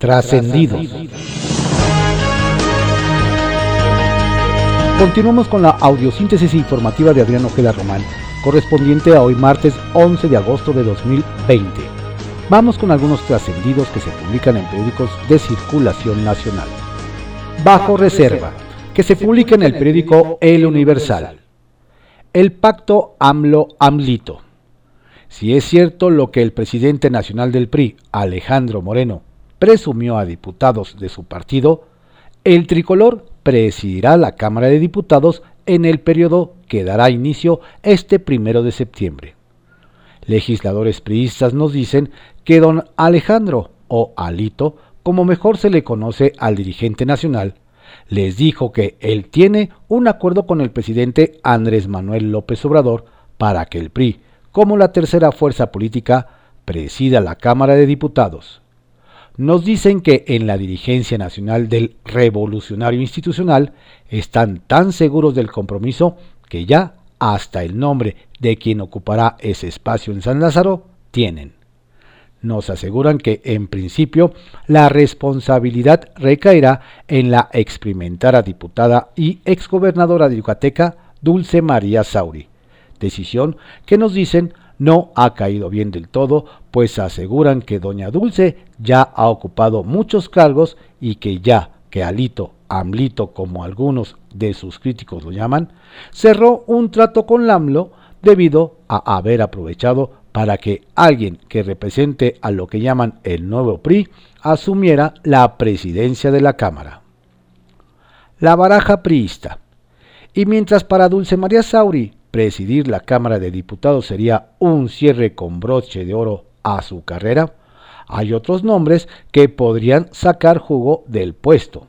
Trascendidos. Continuamos con la audiosíntesis informativa de Adrián Ojeda Román, correspondiente a hoy martes 11 de agosto de 2020. Vamos con algunos trascendidos que se publican en periódicos de circulación nacional. Bajo reserva, que se publica en el periódico El Universal. El pacto AMLO-AMLITO. Si es cierto lo que el presidente nacional del PRI, Alejandro Moreno, presumió a diputados de su partido, el tricolor presidirá la Cámara de Diputados en el periodo que dará inicio este primero de septiembre. Legisladores priistas nos dicen que don Alejandro, o Alito, como mejor se le conoce al dirigente nacional, les dijo que él tiene un acuerdo con el presidente Andrés Manuel López Obrador para que el PRI, como la tercera fuerza política, presida la Cámara de Diputados. Nos dicen que en la dirigencia nacional del revolucionario institucional están tan seguros del compromiso que ya hasta el nombre de quien ocupará ese espacio en San Lázaro tienen. Nos aseguran que, en principio, la responsabilidad recaerá en la experimentada diputada y exgobernadora de Yucateca, Dulce María Sauri, decisión que nos dicen no ha caído bien del todo, pues aseguran que doña Dulce ya ha ocupado muchos cargos y que ya que Alito, Amlito como algunos de sus críticos lo llaman, cerró un trato con Lamlo debido a haber aprovechado para que alguien que represente a lo que llaman el nuevo PRI asumiera la presidencia de la Cámara. La baraja priista. Y mientras para Dulce María Sauri presidir la Cámara de Diputados sería un cierre con broche de oro a su carrera, hay otros nombres que podrían sacar jugo del puesto.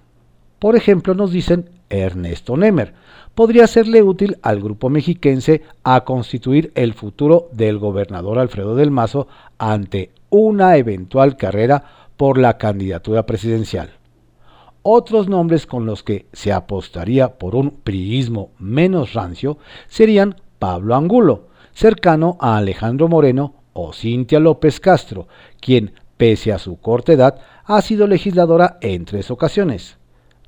Por ejemplo, nos dicen Ernesto Nemer. Podría serle útil al grupo mexiquense a constituir el futuro del gobernador Alfredo del Mazo ante una eventual carrera por la candidatura presidencial. Otros nombres con los que se apostaría por un priismo menos rancio serían Pablo Angulo, cercano a Alejandro Moreno, o Cintia López Castro, quien, pese a su corta edad, ha sido legisladora en tres ocasiones.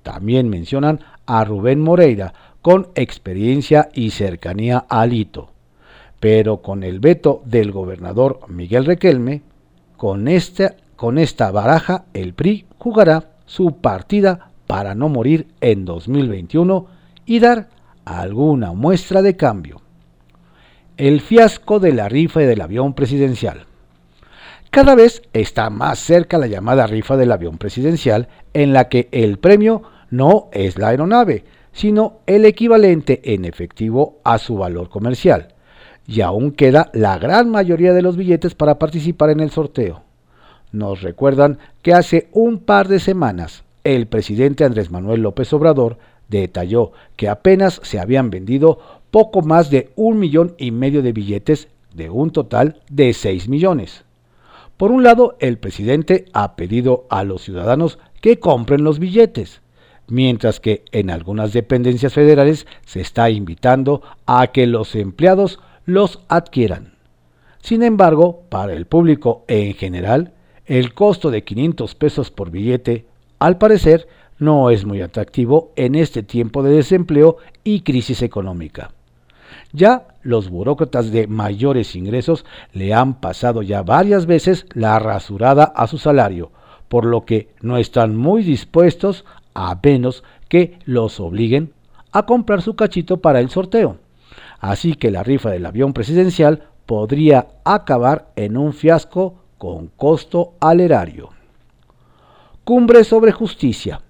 También mencionan a Rubén Moreira, con experiencia y cercanía a Alito. Pero con el veto del gobernador Miguel Requelme, con esta, con esta baraja el PRI jugará su partida para no morir en 2021 y dar alguna muestra de cambio. El fiasco de la rifa del avión presidencial. Cada vez está más cerca la llamada rifa del avión presidencial en la que el premio no es la aeronave, sino el equivalente en efectivo a su valor comercial. Y aún queda la gran mayoría de los billetes para participar en el sorteo nos recuerdan que hace un par de semanas el presidente Andrés Manuel López Obrador detalló que apenas se habían vendido poco más de un millón y medio de billetes de un total de 6 millones. Por un lado, el presidente ha pedido a los ciudadanos que compren los billetes, mientras que en algunas dependencias federales se está invitando a que los empleados los adquieran. Sin embargo, para el público en general, el costo de 500 pesos por billete, al parecer, no es muy atractivo en este tiempo de desempleo y crisis económica. Ya los burócratas de mayores ingresos le han pasado ya varias veces la rasurada a su salario, por lo que no están muy dispuestos a menos que los obliguen a comprar su cachito para el sorteo. Así que la rifa del avión presidencial podría acabar en un fiasco con costo al erario. Cumbre sobre justicia.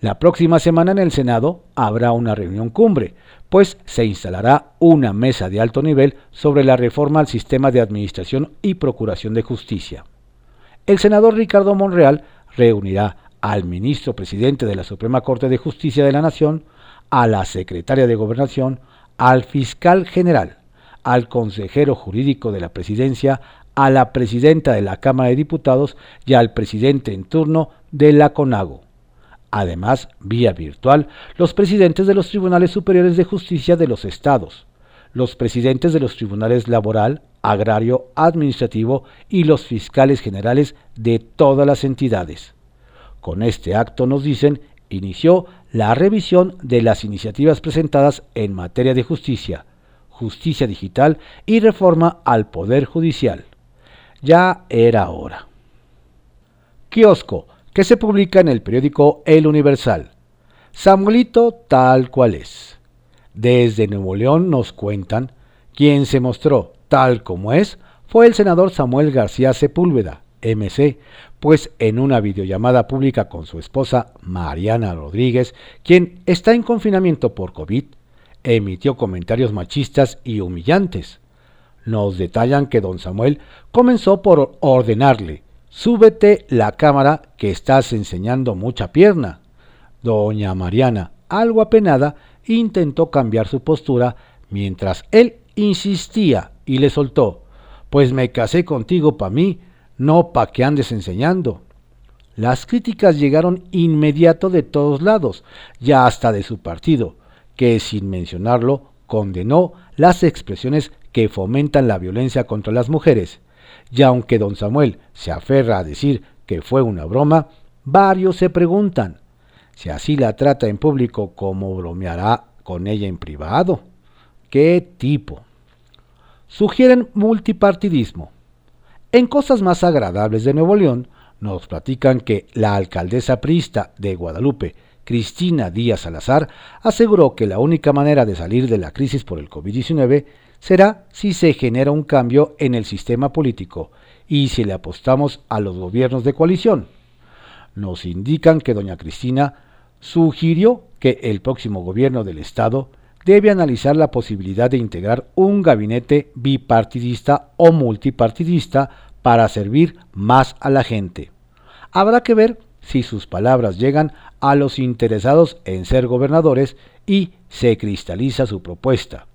La próxima semana en el Senado habrá una reunión cumbre, pues se instalará una mesa de alto nivel sobre la reforma al sistema de administración y procuración de justicia. El senador Ricardo Monreal reunirá al ministro presidente de la Suprema Corte de Justicia de la Nación, a la secretaria de Gobernación, al fiscal general, al consejero jurídico de la presidencia, a la presidenta de la Cámara de Diputados y al presidente en turno de la CONAGO. Además, vía virtual, los presidentes de los Tribunales Superiores de Justicia de los estados, los presidentes de los Tribunales Laboral, Agrario, Administrativo y los fiscales generales de todas las entidades. Con este acto, nos dicen, inició la revisión de las iniciativas presentadas en materia de justicia, justicia digital y reforma al Poder Judicial. Ya era hora. Kiosco, que se publica en el periódico El Universal. Samuelito tal cual es. Desde Nuevo León nos cuentan, quien se mostró tal como es fue el senador Samuel García Sepúlveda, MC, pues en una videollamada pública con su esposa Mariana Rodríguez, quien está en confinamiento por COVID, emitió comentarios machistas y humillantes. Nos detallan que don Samuel comenzó por ordenarle, súbete la cámara que estás enseñando mucha pierna. Doña Mariana, algo apenada, intentó cambiar su postura mientras él insistía y le soltó, pues me casé contigo pa' mí, no pa' que andes enseñando. Las críticas llegaron inmediato de todos lados, ya hasta de su partido, que sin mencionarlo condenó las expresiones que fomentan la violencia contra las mujeres. Y aunque don Samuel se aferra a decir que fue una broma, varios se preguntan si así la trata en público como bromeará con ella en privado. ¿Qué tipo? Sugieren multipartidismo. En cosas más agradables de Nuevo León, nos platican que la alcaldesa prista de Guadalupe, Cristina Díaz Salazar, aseguró que la única manera de salir de la crisis por el COVID-19 será si se genera un cambio en el sistema político y si le apostamos a los gobiernos de coalición. Nos indican que doña Cristina sugirió que el próximo gobierno del Estado debe analizar la posibilidad de integrar un gabinete bipartidista o multipartidista para servir más a la gente. Habrá que ver si sus palabras llegan a los interesados en ser gobernadores y se cristaliza su propuesta.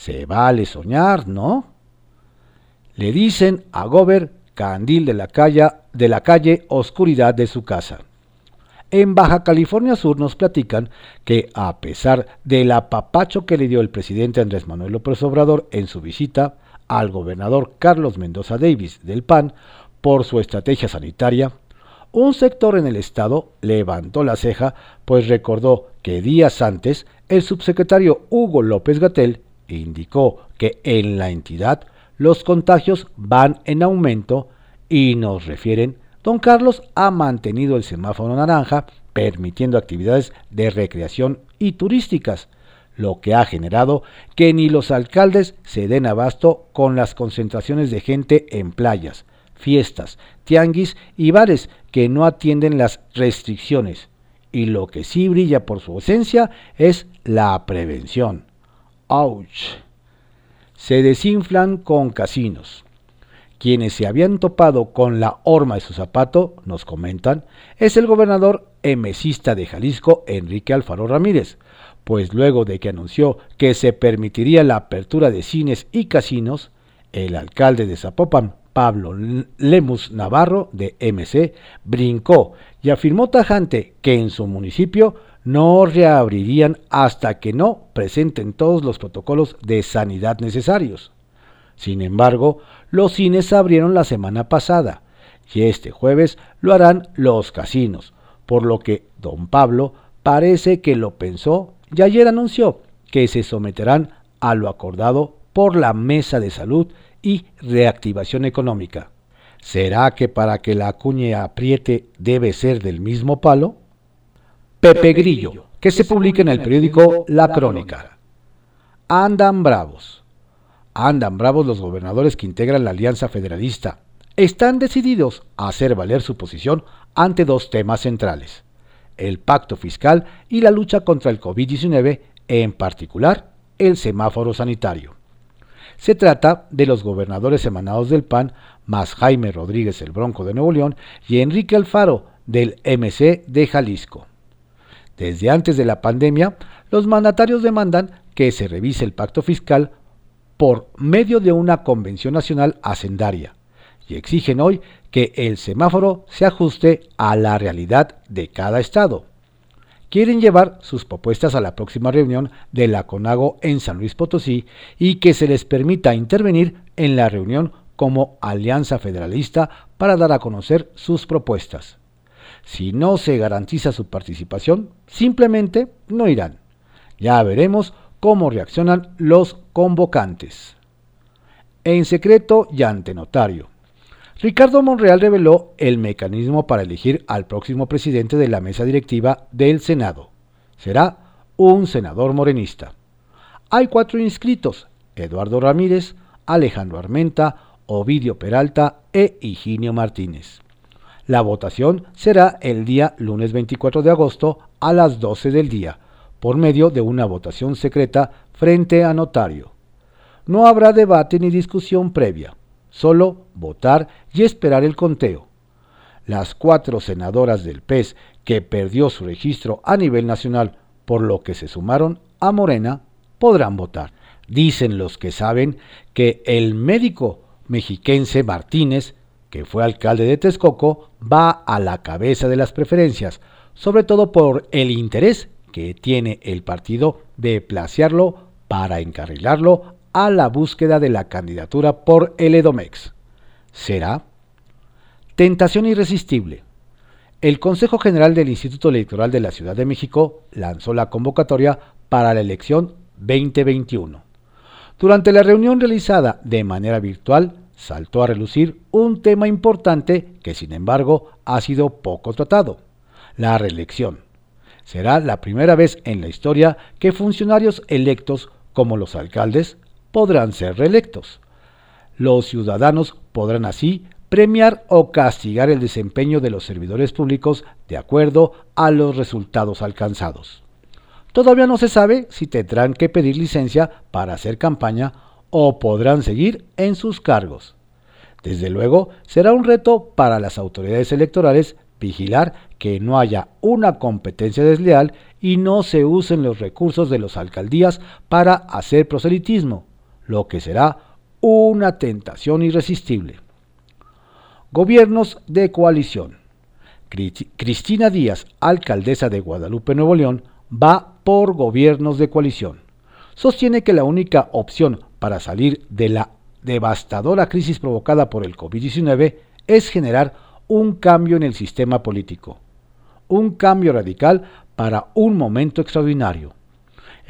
Se vale soñar, ¿no? Le dicen a Gober candil de la calle, de la calle oscuridad de su casa. En Baja California Sur nos platican que a pesar del apapacho que le dio el presidente Andrés Manuel López Obrador en su visita al gobernador Carlos Mendoza Davis del PAN por su estrategia sanitaria, un sector en el Estado levantó la ceja, pues recordó que días antes el subsecretario Hugo López Gatel indicó que en la entidad los contagios van en aumento y nos refieren Don Carlos ha mantenido el semáforo naranja, permitiendo actividades de recreación y turísticas, lo que ha generado que ni los alcaldes se den abasto con las concentraciones de gente en playas, fiestas, tianguis y bares que no atienden las restricciones. Y lo que sí brilla por su ausencia es la prevención. Se desinflan con casinos. Quienes se habían topado con la horma de su zapato, nos comentan, es el gobernador emesista de Jalisco, Enrique Alfaro Ramírez, pues luego de que anunció que se permitiría la apertura de cines y casinos, el alcalde de Zapopan, Pablo Lemus Navarro, de MC, brincó y afirmó tajante que en su municipio no reabrirían hasta que no presenten todos los protocolos de sanidad necesarios. Sin embargo, los cines abrieron la semana pasada y este jueves lo harán los casinos, por lo que don Pablo parece que lo pensó y ayer anunció que se someterán a lo acordado por la Mesa de Salud y Reactivación Económica. ¿Será que para que la cuña apriete debe ser del mismo palo? Pepe Grillo, que se publica en el periódico La Crónica. Andan bravos. Andan bravos los gobernadores que integran la Alianza Federalista. Están decididos a hacer valer su posición ante dos temas centrales, el pacto fiscal y la lucha contra el COVID-19, en particular el semáforo sanitario. Se trata de los gobernadores emanados del PAN, más Jaime Rodríguez el Bronco de Nuevo León y Enrique Alfaro del MC de Jalisco. Desde antes de la pandemia, los mandatarios demandan que se revise el pacto fiscal por medio de una convención nacional hacendaria y exigen hoy que el semáforo se ajuste a la realidad de cada estado. Quieren llevar sus propuestas a la próxima reunión de la CONAGO en San Luis Potosí y que se les permita intervenir en la reunión como alianza federalista para dar a conocer sus propuestas. Si no se garantiza su participación, simplemente no irán. Ya veremos cómo reaccionan los convocantes. En secreto y ante notario. Ricardo Monreal reveló el mecanismo para elegir al próximo presidente de la mesa directiva del Senado. Será un senador morenista. Hay cuatro inscritos, Eduardo Ramírez, Alejandro Armenta, Ovidio Peralta e Higinio Martínez. La votación será el día lunes 24 de agosto a las 12 del día, por medio de una votación secreta frente a notario. No habrá debate ni discusión previa solo votar y esperar el conteo. Las cuatro senadoras del PES que perdió su registro a nivel nacional, por lo que se sumaron a Morena, podrán votar. Dicen los que saben que el médico mexiquense Martínez, que fue alcalde de Texcoco, va a la cabeza de las preferencias, sobre todo por el interés que tiene el partido de placearlo para encarrilarlo a la búsqueda de la candidatura por el Edomex. ¿Será? Tentación irresistible. El Consejo General del Instituto Electoral de la Ciudad de México lanzó la convocatoria para la elección 2021. Durante la reunión realizada de manera virtual, saltó a relucir un tema importante que sin embargo ha sido poco tratado, la reelección. Será la primera vez en la historia que funcionarios electos como los alcaldes, podrán ser reelectos. Los ciudadanos podrán así premiar o castigar el desempeño de los servidores públicos de acuerdo a los resultados alcanzados. Todavía no se sabe si tendrán que pedir licencia para hacer campaña o podrán seguir en sus cargos. Desde luego, será un reto para las autoridades electorales vigilar que no haya una competencia desleal y no se usen los recursos de las alcaldías para hacer proselitismo, lo que será una tentación irresistible. Gobiernos de coalición. Cristina Díaz, alcaldesa de Guadalupe, Nuevo León, va por gobiernos de coalición. Sostiene que la única opción para salir de la devastadora crisis provocada por el COVID-19 es generar un cambio en el sistema político. Un cambio radical para un momento extraordinario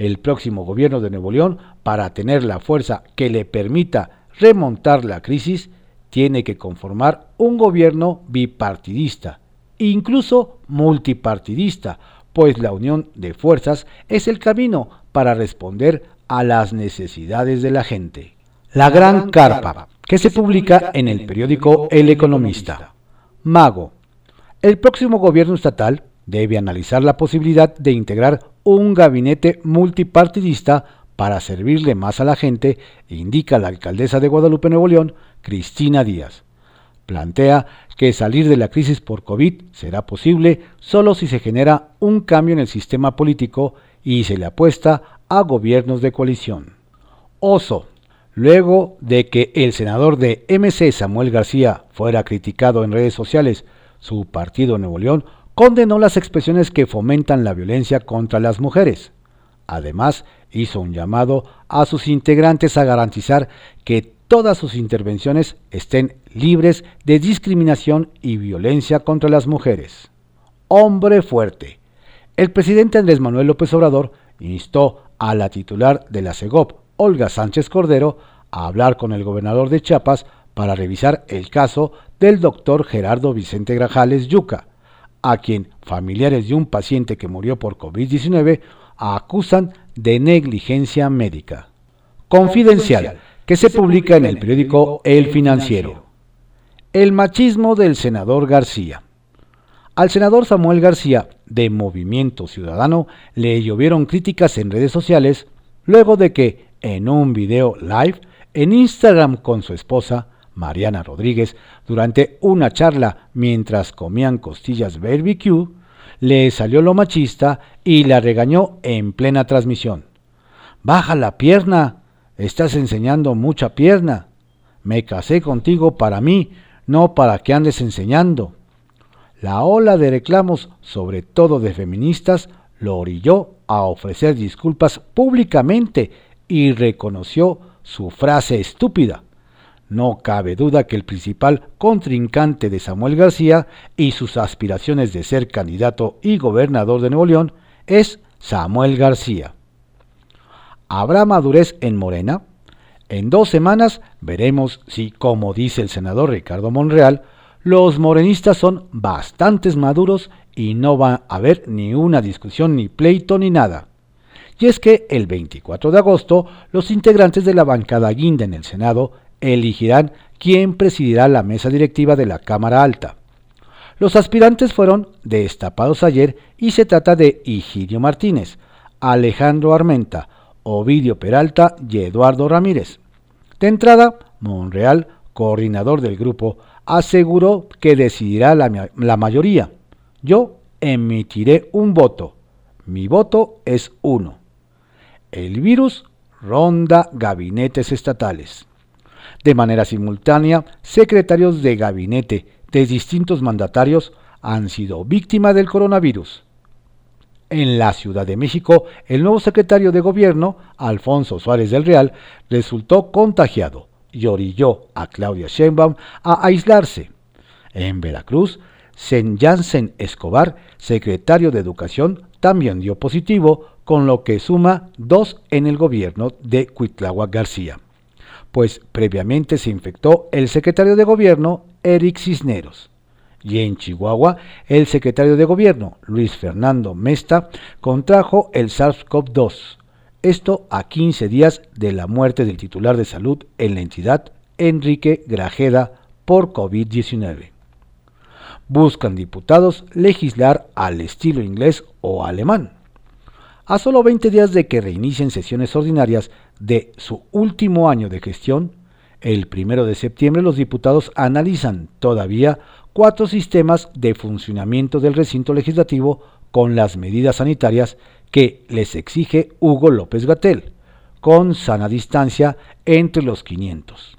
el próximo gobierno de Nuevo León, para tener la fuerza que le permita remontar la crisis, tiene que conformar un gobierno bipartidista, incluso multipartidista, pues la unión de fuerzas es el camino para responder a las necesidades de la gente. La Gran Carpa, que se publica en el periódico El Economista. Mago. El próximo gobierno estatal debe analizar la posibilidad de integrar un gabinete multipartidista para servirle más a la gente, indica la alcaldesa de Guadalupe Nuevo León, Cristina Díaz. Plantea que salir de la crisis por COVID será posible solo si se genera un cambio en el sistema político y se le apuesta a gobiernos de coalición. Oso. Luego de que el senador de MC Samuel García fuera criticado en redes sociales, su partido Nuevo León condenó las expresiones que fomentan la violencia contra las mujeres. Además, hizo un llamado a sus integrantes a garantizar que todas sus intervenciones estén libres de discriminación y violencia contra las mujeres. Hombre fuerte. El presidente Andrés Manuel López Obrador instó a la titular de la CEGOP, Olga Sánchez Cordero, a hablar con el gobernador de Chiapas para revisar el caso del doctor Gerardo Vicente Grajales Yuca, a quien familiares de un paciente que murió por COVID-19 acusan de negligencia médica. Confidencial, que se publica en el periódico El Financiero. El machismo del senador García. Al senador Samuel García, de Movimiento Ciudadano, le llovieron críticas en redes sociales luego de que, en un video live en Instagram con su esposa, Mariana Rodríguez, durante una charla mientras comían costillas barbecue, le salió lo machista y la regañó en plena transmisión. Baja la pierna, estás enseñando mucha pierna. Me casé contigo para mí, no para que andes enseñando. La ola de reclamos, sobre todo de feministas, lo orilló a ofrecer disculpas públicamente y reconoció su frase estúpida No cabe duda que el principal contrincante de Samuel García y sus aspiraciones de ser candidato y gobernador de Nuevo León es Samuel García. ¿Habrá madurez en Morena? En dos semanas veremos si, como dice el senador Ricardo Monreal, los morenistas son bastantes maduros y no va a haber ni una discusión, ni pleito, ni nada. Y es que el 24 de agosto los integrantes de la bancada guinda en el Senado elegirán quién presidirá la mesa directiva de la Cámara Alta. Los aspirantes fueron destapados ayer y se trata de Higirio Martínez, Alejandro Armenta, Ovidio Peralta y Eduardo Ramírez. De entrada, Monreal, coordinador del grupo, aseguró que decidirá la mayoría. Yo emitiré un voto. Mi voto es uno. El virus ronda gabinetes estatales. De manera simultánea, secretarios de gabinete de distintos mandatarios han sido víctimas del coronavirus. En la Ciudad de México, el nuevo secretario de Gobierno, Alfonso Suárez del Real, resultó contagiado y orilló a Claudia Sheinbaum a aislarse. En Veracruz, Sen Jansen Escobar, secretario de Educación, también dio positivo, con lo que suma dos en el gobierno de Cuitláhuac García pues previamente se infectó el secretario de gobierno Eric Cisneros. Y en Chihuahua, el secretario de gobierno Luis Fernando Mesta contrajo el SARS-CoV-2. Esto a 15 días de la muerte del titular de salud en la entidad, Enrique Grajeda, por COVID-19. Buscan diputados legislar al estilo inglés o alemán. A solo 20 días de que reinicien sesiones ordinarias de su último año de gestión, el primero de septiembre los diputados analizan todavía cuatro sistemas de funcionamiento del recinto legislativo con las medidas sanitarias que les exige Hugo López Gatel, con sana distancia entre los 500.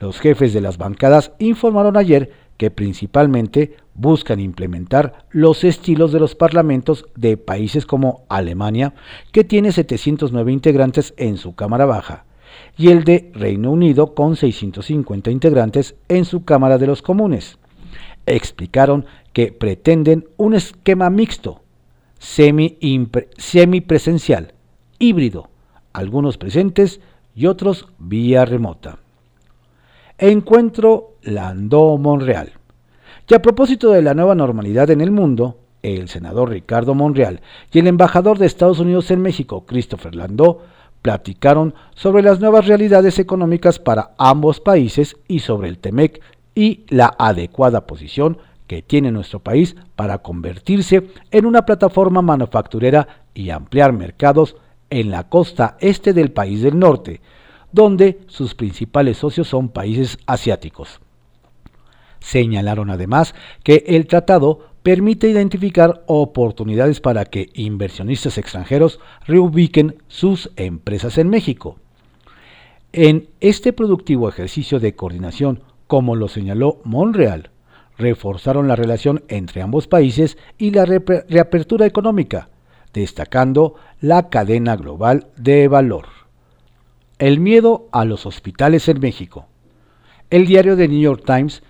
Los jefes de las bancadas informaron ayer que principalmente buscan implementar los estilos de los parlamentos de países como Alemania, que tiene 709 integrantes en su Cámara Baja, y el de Reino Unido con 650 integrantes en su Cámara de los Comunes. Explicaron que pretenden un esquema mixto, semipresencial, híbrido, algunos presentes y otros vía remota. Encuentro Landó-Monreal. Y a propósito de la nueva normalidad en el mundo, el senador Ricardo Monreal y el embajador de Estados Unidos en México, Christopher Landó, platicaron sobre las nuevas realidades económicas para ambos países y sobre el TEMEC y la adecuada posición que tiene nuestro país para convertirse en una plataforma manufacturera y ampliar mercados en la costa este del país del norte, donde sus principales socios son países asiáticos. Señalaron además que el tratado permite identificar oportunidades para que inversionistas extranjeros reubiquen sus empresas en México. En este productivo ejercicio de coordinación, como lo señaló Monreal, reforzaron la relación entre ambos países y la reapertura económica, destacando la cadena global de valor. El miedo a los hospitales en México. El diario The New York Times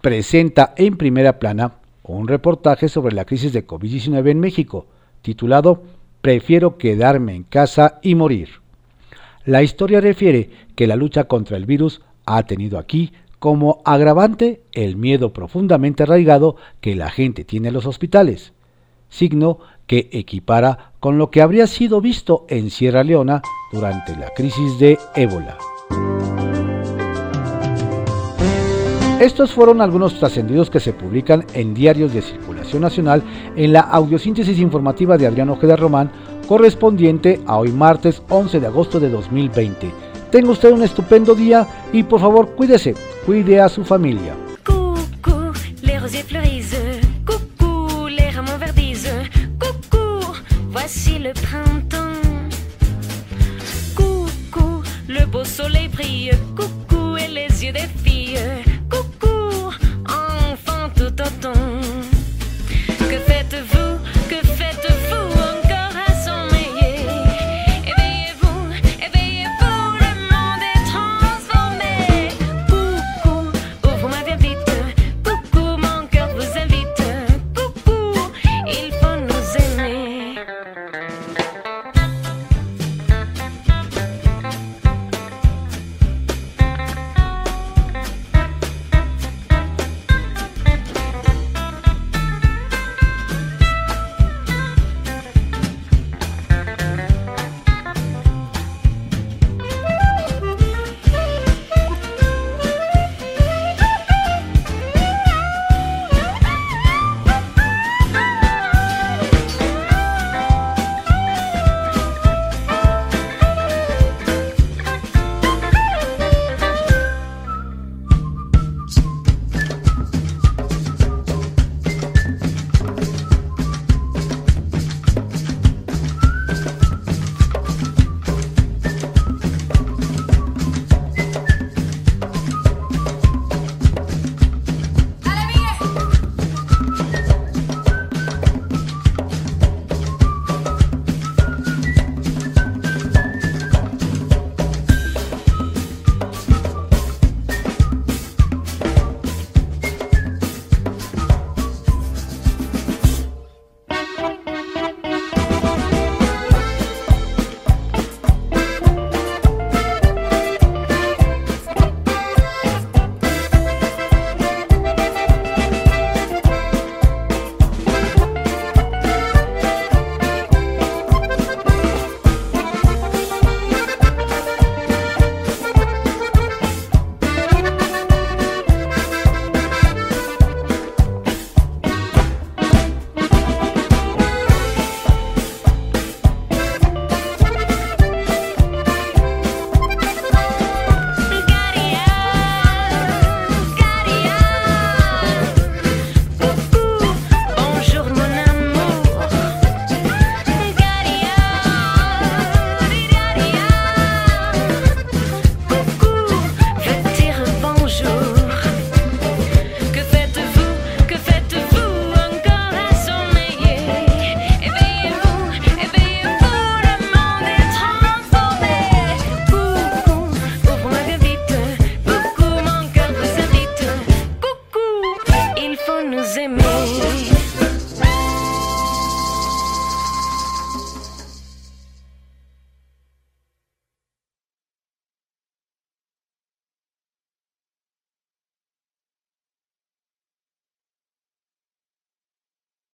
presenta en primera plana un reportaje sobre la crisis de COVID-19 en México, titulado Prefiero quedarme en casa y morir. La historia refiere que la lucha contra el virus ha tenido aquí como agravante el miedo profundamente arraigado que la gente tiene en los hospitales, signo que equipara con lo que habría sido visto en Sierra Leona durante la crisis de ébola. Estos fueron algunos trascendidos que se publican en diarios de circulación nacional en la audiosíntesis informativa de Adrián Ojeda Román, correspondiente a hoy martes 11 de agosto de 2020. Tenga usted un estupendo día y por favor cuídese, cuide a su familia. soleil brille. Coucou et les yeux des filles. Coucou, enfant tout autant.